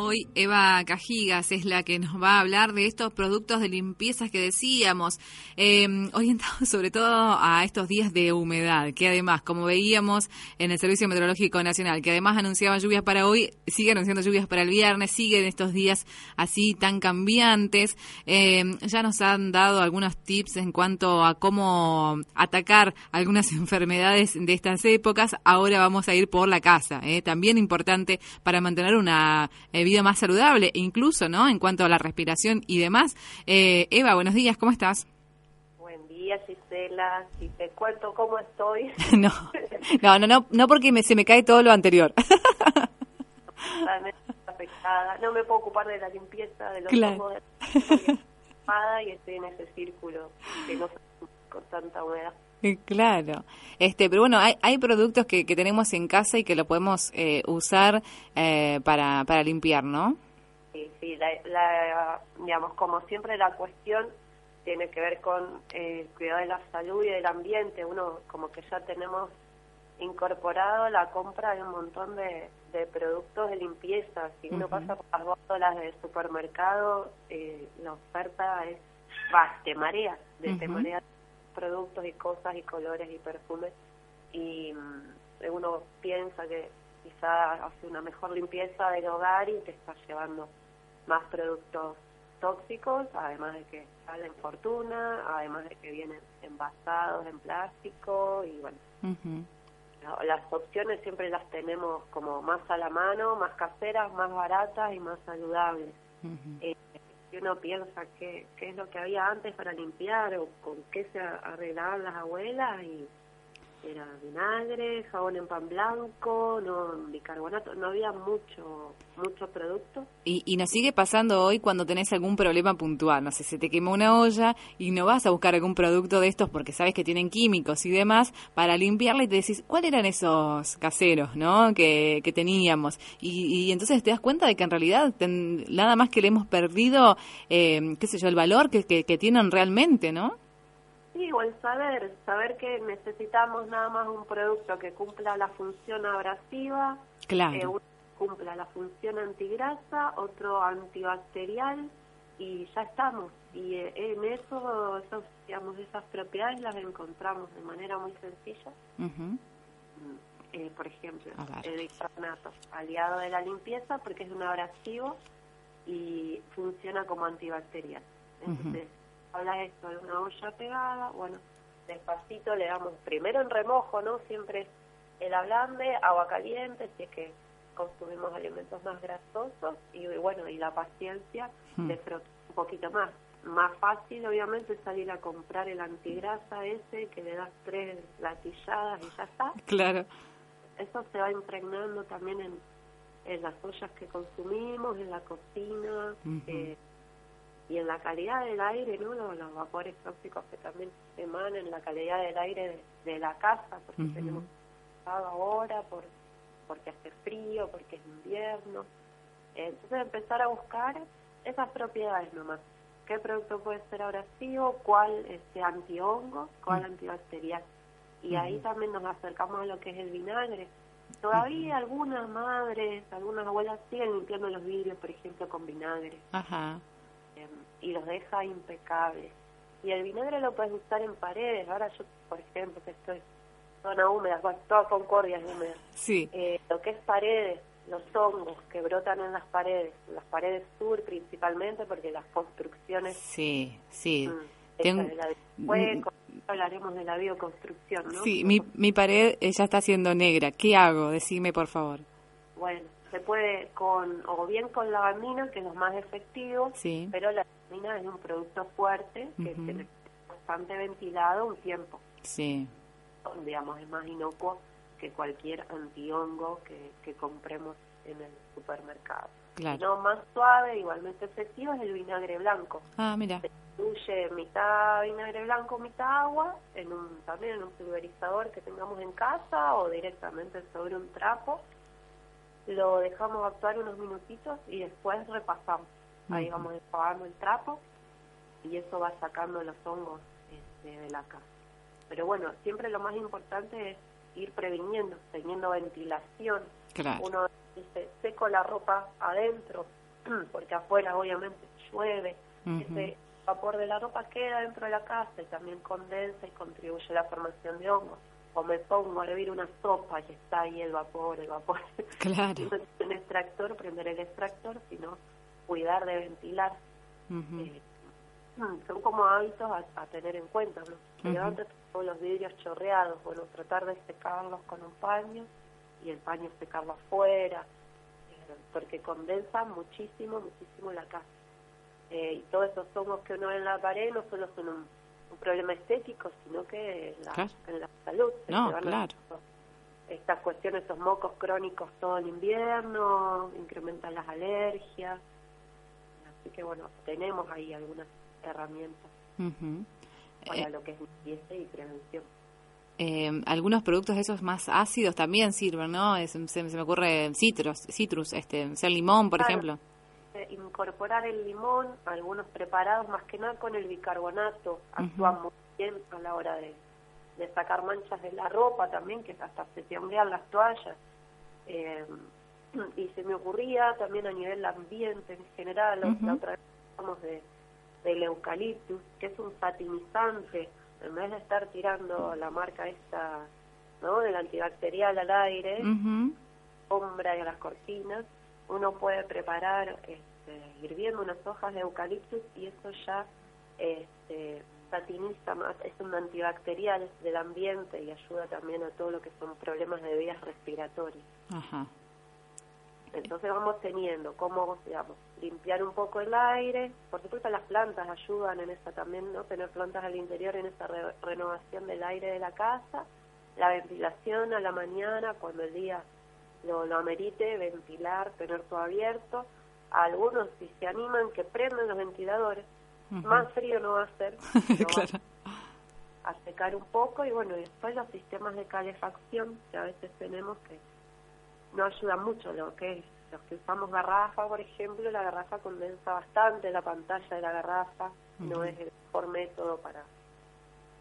Hoy Eva Cajigas es la que nos va a hablar de estos productos de limpieza que decíamos, eh, orientados sobre todo a estos días de humedad, que además, como veíamos en el Servicio Meteorológico Nacional, que además anunciaba lluvias para hoy, sigue anunciando lluvias para el viernes, siguen estos días así tan cambiantes. Eh, ya nos han dado algunos tips en cuanto a cómo atacar algunas enfermedades de estas épocas. Ahora vamos a ir por la casa, eh, también importante para mantener una vida más saludable, incluso, ¿no? En cuanto a la respiración y demás. Eh, Eva, buenos días, ¿cómo estás? Buen día, Gisela. Si te cuento cómo estoy. no, no, no, no, porque me, se me cae todo lo anterior. no me puedo ocupar de la limpieza, de los claro. y estoy en ese círculo que no con tanta humedad. Claro, este, pero bueno, hay, hay productos que, que tenemos en casa y que lo podemos eh, usar eh, para, para limpiar, ¿no? Sí, sí, la, digamos, como siempre la cuestión tiene que ver con eh, el cuidado de la salud y del ambiente. Uno como que ya tenemos incorporado la compra de un montón de, de productos de limpieza. Si uno pasa por las góndolas del supermercado, la oferta es, va, te marea, de te marea productos y cosas y colores y perfumes y mm, uno piensa que quizá hace una mejor limpieza del hogar y te está llevando más productos tóxicos, además de que salen fortuna, además de que vienen envasados en plástico y bueno. Las opciones siempre las tenemos como más a la mano, más caseras, más baratas y más saludables si uno piensa qué, qué es lo que había antes para limpiar o con qué se arreglaban las abuelas y era vinagre, jabón en pan blanco, no bicarbonato, no había mucho mucho producto. Y, y nos sigue pasando hoy cuando tenés algún problema puntual, no sé, se te quemó una olla y no vas a buscar algún producto de estos porque sabes que tienen químicos y demás para limpiarla y te decís, ¿cuáles eran esos caseros, no? Que, que teníamos. Y, y, entonces te das cuenta de que en realidad nada más que le hemos perdido, eh, qué sé yo, el valor que, que, que tienen realmente, ¿no? Sí, o el saber, saber que necesitamos nada más un producto que cumpla la función abrasiva, claro. que cumpla la función antigrasa, otro antibacterial y ya estamos. Y eh, en eso, digamos, esas propiedades las encontramos de manera muy sencilla. eh, por ejemplo, el bicarbonato, aliado de la limpieza porque es un abrasivo y funciona como antibacterial. Entonces, habla esto de una olla pegada, bueno, despacito le damos primero en remojo, ¿no? Siempre el ablande, agua caliente, si es que consumimos alimentos más grasosos y bueno, y la paciencia de hmm. frotar un poquito más. Más fácil, obviamente, salir a comprar el antigrasa ese que le das tres latilladas y ya está. Claro. Eso se va impregnando también en, en las ollas que consumimos, en la cocina, eh, y en la calidad del aire, ¿no? Los, vapores tóxicos que también emanan la calidad del aire de, la casa, porque tenemos ahora, por, porque hace frío, porque es invierno. Entonces empezar a buscar esas propiedades nomás. ¿Qué producto puede ser abrasivo? ¿Cuál este, antihongo? ¿Cuál antibacterial? Y ahí también nos acercamos a lo que es el vinagre. Todavía algunas madres, algunas abuelas siguen limpiando los vidrios, por ejemplo, con vinagre. Ajá y los deja impecables. Y el vinagre lo puedes usar en paredes. Ahora yo, por ejemplo, que estoy zona húmeda, toda Concordia es húmeda. Sí. Eh, lo que es paredes, los hongos que brotan en las paredes, las paredes sur principalmente, porque las construcciones... Sí, sí. Mm, hablaremos de la bioconstrucción, ¿no? Sí, mi, mi pared ya está siendo negra. ¿Qué hago? Decime, por favor. Bueno, se puede con o bien con lavandina, que es lo más efectivo, pero la lavandina es un producto fuerte que uh bastante ventilado un tiempo. Sí. Digamos, es más inocuo que cualquier antihongo que, que compremos en el supermercado. Claro. No más suave, igualmente efectivo, es el vinagre blanco. Ah, mira. Se diluye mitad vinagre blanco, mitad agua, en un también en un pulverizador que tengamos en casa o directamente sobre un trapo lo dejamos actuar unos minutitos y después repasamos. Ahí vamos desfogando el trapo y eso va sacando los hongos este, de la casa. Pero bueno, siempre lo más importante es ir previniendo, teniendo ventilación. Claro. Uno Entonces seco la ropa adentro, porque afuera obviamente llueve. Ese vapor de la ropa queda dentro de la casa y también condensa y contribuye a la formación de hongos. O me pongo a hervir una sopa y está ahí el vapor, el vapor. Claro. no un extractor, prender el extractor, sino cuidar de ventilar. Eh, mm, son como hábitos a, tener en cuenta, ¿no? Uh todos los vidrios chorreados, bueno, tratar de secarlos con un paño y el paño secarlo afuera, eh, porque condensa muchísimo, muchísimo la casa. Eh, y todos esos hongos que uno ve en la pared no solo son un, problema estético, sino que la, en la salud. No, claro. estas cuestiones, esos mocos crónicos todo el invierno, incrementan las alergias. Así que bueno, tenemos ahí algunas herramientas para eh, lo que es limpieza y prevención. Eh, algunos productos de esos más ácidos también sirven, ¿no? se, me ocurre citrus, citrus este, sea limón, por ejemplo. Incorporar el limón, algunos preparados, más que nada con el bicarbonato, actúan muy bien a la hora de, sacar manchas de la ropa también, que hasta se te las toallas. Eh, y se me ocurría también a nivel ambiente en general, la otra vez hablamos de, del eucaliptus, que es un satinizante, en vez de estar tirando la marca esta, ¿no? Del antibacterial al aire, sombra y a las cortinas, uno puede preparar este, hirviendo unas hojas de eucaliptus y eso ya este, satiniza más, es un antibacterial del ambiente y ayuda también a todo lo que son problemas de vías respiratorias. Entonces vamos teniendo como, digamos, limpiar un poco el aire, por supuesto las plantas ayudan en esa también, ¿no? Tener plantas al interior en esa renovación del aire de la casa, la ventilación a la mañana cuando el día lo, lo amerite, ventilar, tener todo abierto. algunos si se animan que prendan los ventiladores, más frío no va a hacer, a secar un poco. Y bueno, después los sistemas de calefacción que a veces tenemos que no ayudan mucho, lo que es los que usamos garrafa, por ejemplo, la garrafa condensa bastante la pantalla de la garrafa, no es el mejor método para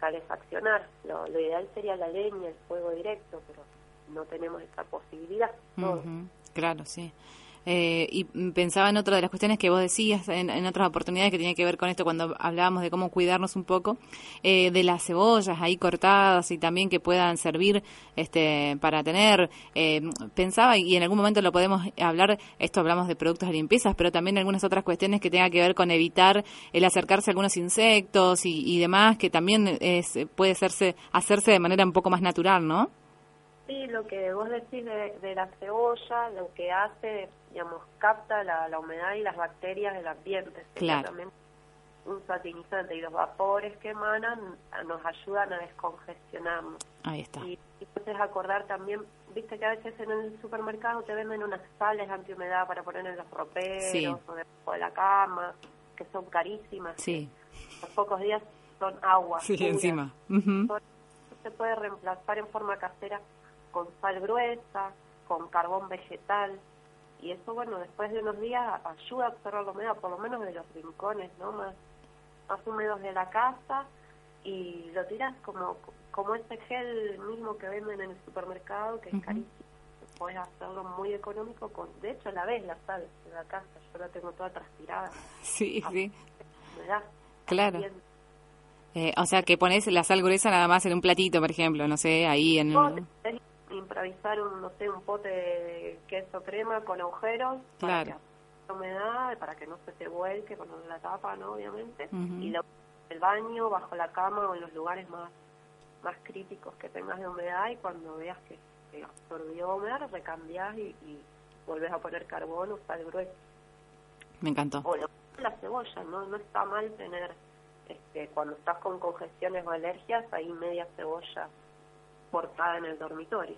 calefaccionar. Lo, lo ideal sería la leña, el fuego directo, pero no tenemos esa posibilidad. Claro, sí. Eh, y pensaba en otra de las cuestiones que vos decías en, otras oportunidades que tenía que ver con esto cuando hablábamos de cómo cuidarnos un poco, eh, de las cebollas ahí cortadas y también que puedan servir este, para tener, eh, pensaba y en algún momento lo podemos hablar, esto hablamos de productos de limpieza, pero también algunas otras cuestiones que tengan que ver con evitar el acercarse a algunos insectos y, y demás, que también es, puede hacerse, hacerse de manera un poco más natural, ¿no? Sí, lo que vos decís de, la cebolla, lo que hace, digamos, capta la, humedad y las bacterias del ambiente. Claro. También un satinizante y los vapores que emanan nos ayudan a descongestionarnos. Ahí está. Y, entonces acordar también, viste que a veces en el supermercado te venden unas sales antihumedad para poner en los roperos o debajo de la cama, que son carísimas. Sí. los pocos días son agua. Sí, encima. Se puede reemplazar en forma casera con sal gruesa, con carbón vegetal, y eso, bueno, después de unos días ayuda a absorber la humedad, por lo menos de los rincones, ¿no? Más, más húmedos de la casa, y lo tiras como, como ese gel mismo que venden en el supermercado, que es carísimo. Puedes hacerlo muy económico con, de hecho la ves la sal en la casa, yo la tengo toda transpirada. Sí, sí. Claro. Eh, o sea, que pones la sal gruesa nada más en un platito, por ejemplo, no sé, ahí en improvisar un, no sé, un pote de queso crema con agujeros claro. para que humedad, para que no se te vuelque con la tapa, ¿no? Obviamente. Y lo, el baño, bajo la cama o en los lugares más más críticos que tengas de humedad y cuando veas que, que absorbió humedad, recambias y, y volvés a poner carbón o sal gruesa. Me encantó. O la cebolla, ¿no? No está mal tener, este, cuando estás con congestiones o alergias, ahí media cebolla portada en el dormitorio.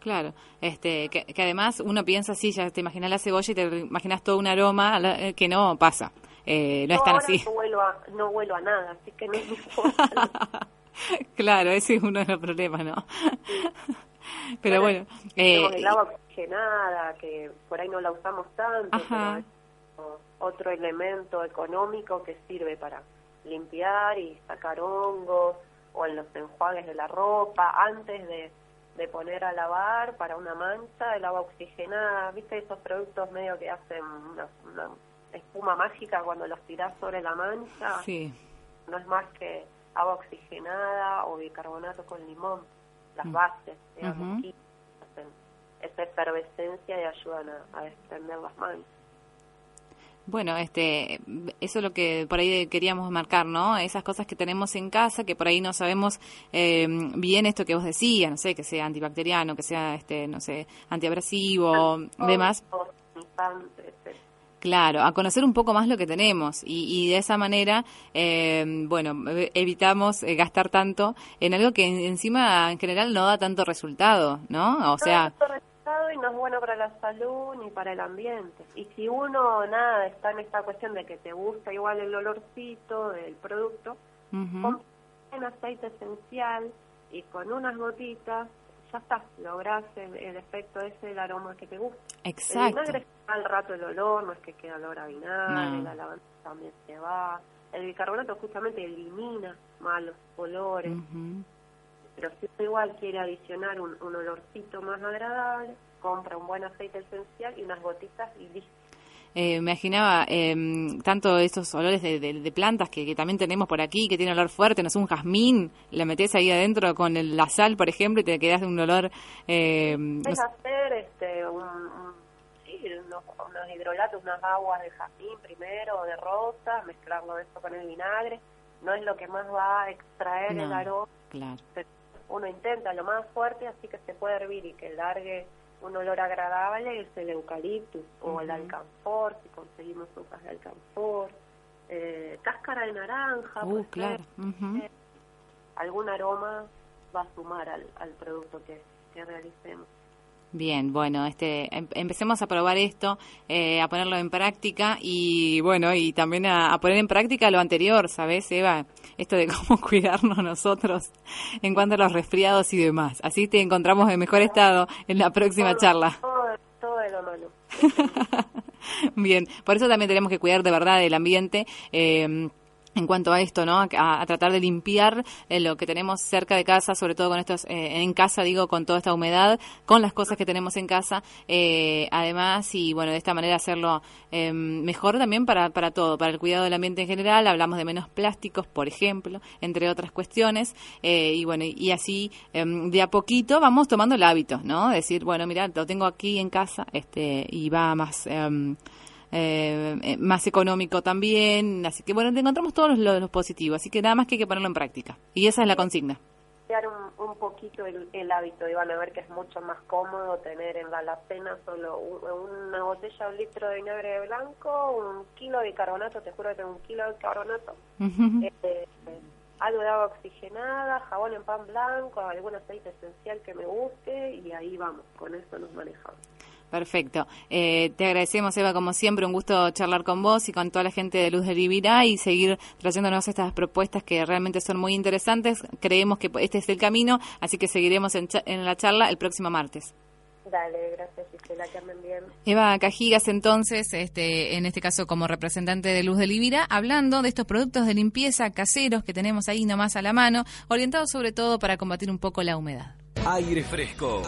Claro, este, que, además uno piensa así, ya te imaginas la cebolla y te imaginas todo un aroma eh, que no pasa, eh, no, es tan así. No huelo, a, no nada, así que no importa. claro, ese es uno de los problemas, ¿no? Pero bueno. Eh, el agua oxigenada, que por ahí no la usamos tanto, pero es otro elemento económico que sirve para limpiar y sacar hongos o en los enjuagues de la ropa, antes de, de poner a lavar para una mancha, el agua oxigenada, ¿viste esos productos medio que hacen una, espuma mágica cuando los tirás sobre la mancha? Sí. No es más que agua oxigenada o bicarbonato con limón, las mm. bases, digamos, hacen esa efervescencia y ayudan a, a desprender las manchas. Bueno, este, eso es lo que por ahí queríamos marcar, ¿no? Esas cosas que tenemos en casa, que por ahí no sabemos eh, bien esto que vos decías, no sé, que sea antibacteriano, que sea, este, no sé, antiabrasivo, demás. Claro, a conocer un poco más lo que tenemos y, de esa manera, eh, bueno, evitamos eh, gastar tanto en algo que encima en general no da tanto resultado, ¿no? O sea y no es bueno para la salud ni para el ambiente. Y si uno, nada, está en esta cuestión de que te gusta igual el olorcito del producto, con un aceite esencial y con unas gotitas, ya está, lográs el, efecto ese del aroma que te gusta. Exacto. El vinagre al rato el olor, no es que quede olor a vinagre, la lavanda también se va. El bicarbonato justamente elimina malos olores pero si uno igual quiere adicionar un, olorcito más agradable, compra un buen aceite esencial y unas gotitas y listo. Eh, me imaginaba eh, tanto esos olores de, plantas que, también tenemos por aquí, que tiene olor fuerte, no sé, un jazmín, la metes ahí adentro con la sal, por ejemplo, y te quedas de un olor... Eh, Puedes hacer este, un, sí, unos, hidrolatos, unas aguas de jazmín primero, de rosa, mezclarlo eso con el vinagre. No es lo que más va a extraer el aroma. Claro uno intenta lo más fuerte, así que se puede hervir y que largue un olor agradable, es el eucaliptus o el alcanfor, si conseguimos hojas de alcanfor, eh, cáscara de naranja, uh, claro. Eh, algún aroma va a sumar al, al producto que, que realicemos. Bien, bueno, este, em, empecemos a probar esto, eh, a ponerlo en práctica y bueno, y también a, poner en práctica lo anterior, ¿sabes, Eva? Esto de cómo cuidarnos nosotros en cuanto a los resfriados y demás. Así te encontramos en mejor estado en la próxima charla. Todo, de mano. Bien, por eso también tenemos que cuidar de verdad el ambiente. Eh, en cuanto a esto, ¿no? A, tratar de limpiar eh, lo que tenemos cerca de casa, sobre todo con estos, eh, en casa, digo, con toda esta humedad, con las cosas que tenemos en casa, eh, además, y bueno, de esta manera hacerlo em, mejor también para, para todo, para el cuidado del ambiente en general, hablamos de menos plásticos, por ejemplo, entre otras cuestiones, y bueno, y, así em, de a poquito vamos tomando el hábito, ¿no? Decir, bueno, mira, lo tengo aquí en casa, este, y va más em, eh, eh, más económico también. Así que bueno, encontramos todos los, positivos, así que nada más que hay que ponerlo en práctica. Y esa es la consigna. Un, un poquito el, hábito, y van a ver que es mucho más cómodo tener en la alacena solo una botella, un litro de vinagre blanco, un kilo de bicarbonato, te juro que tengo un kilo de bicarbonato, eh, algo de agua oxigenada, jabón en pan blanco, algún aceite esencial que me guste y ahí vamos, con eso nos manejamos. Perfecto. Eh, te agradecemos, Eva, como siempre, un gusto charlar con vos y con toda la gente de Luz de Libirá y seguir trayéndonos estas propuestas que realmente son muy interesantes. Creemos que este es el camino, así que seguiremos en, la charla el próximo martes. Dale, gracias Gisela, que bien. Eva Cajigas, entonces, este, en este caso como representante de Luz de Libira, hablando de estos productos de limpieza caseros que tenemos ahí nomás a la mano, orientados sobre todo para combatir un poco la humedad. Aire fresco.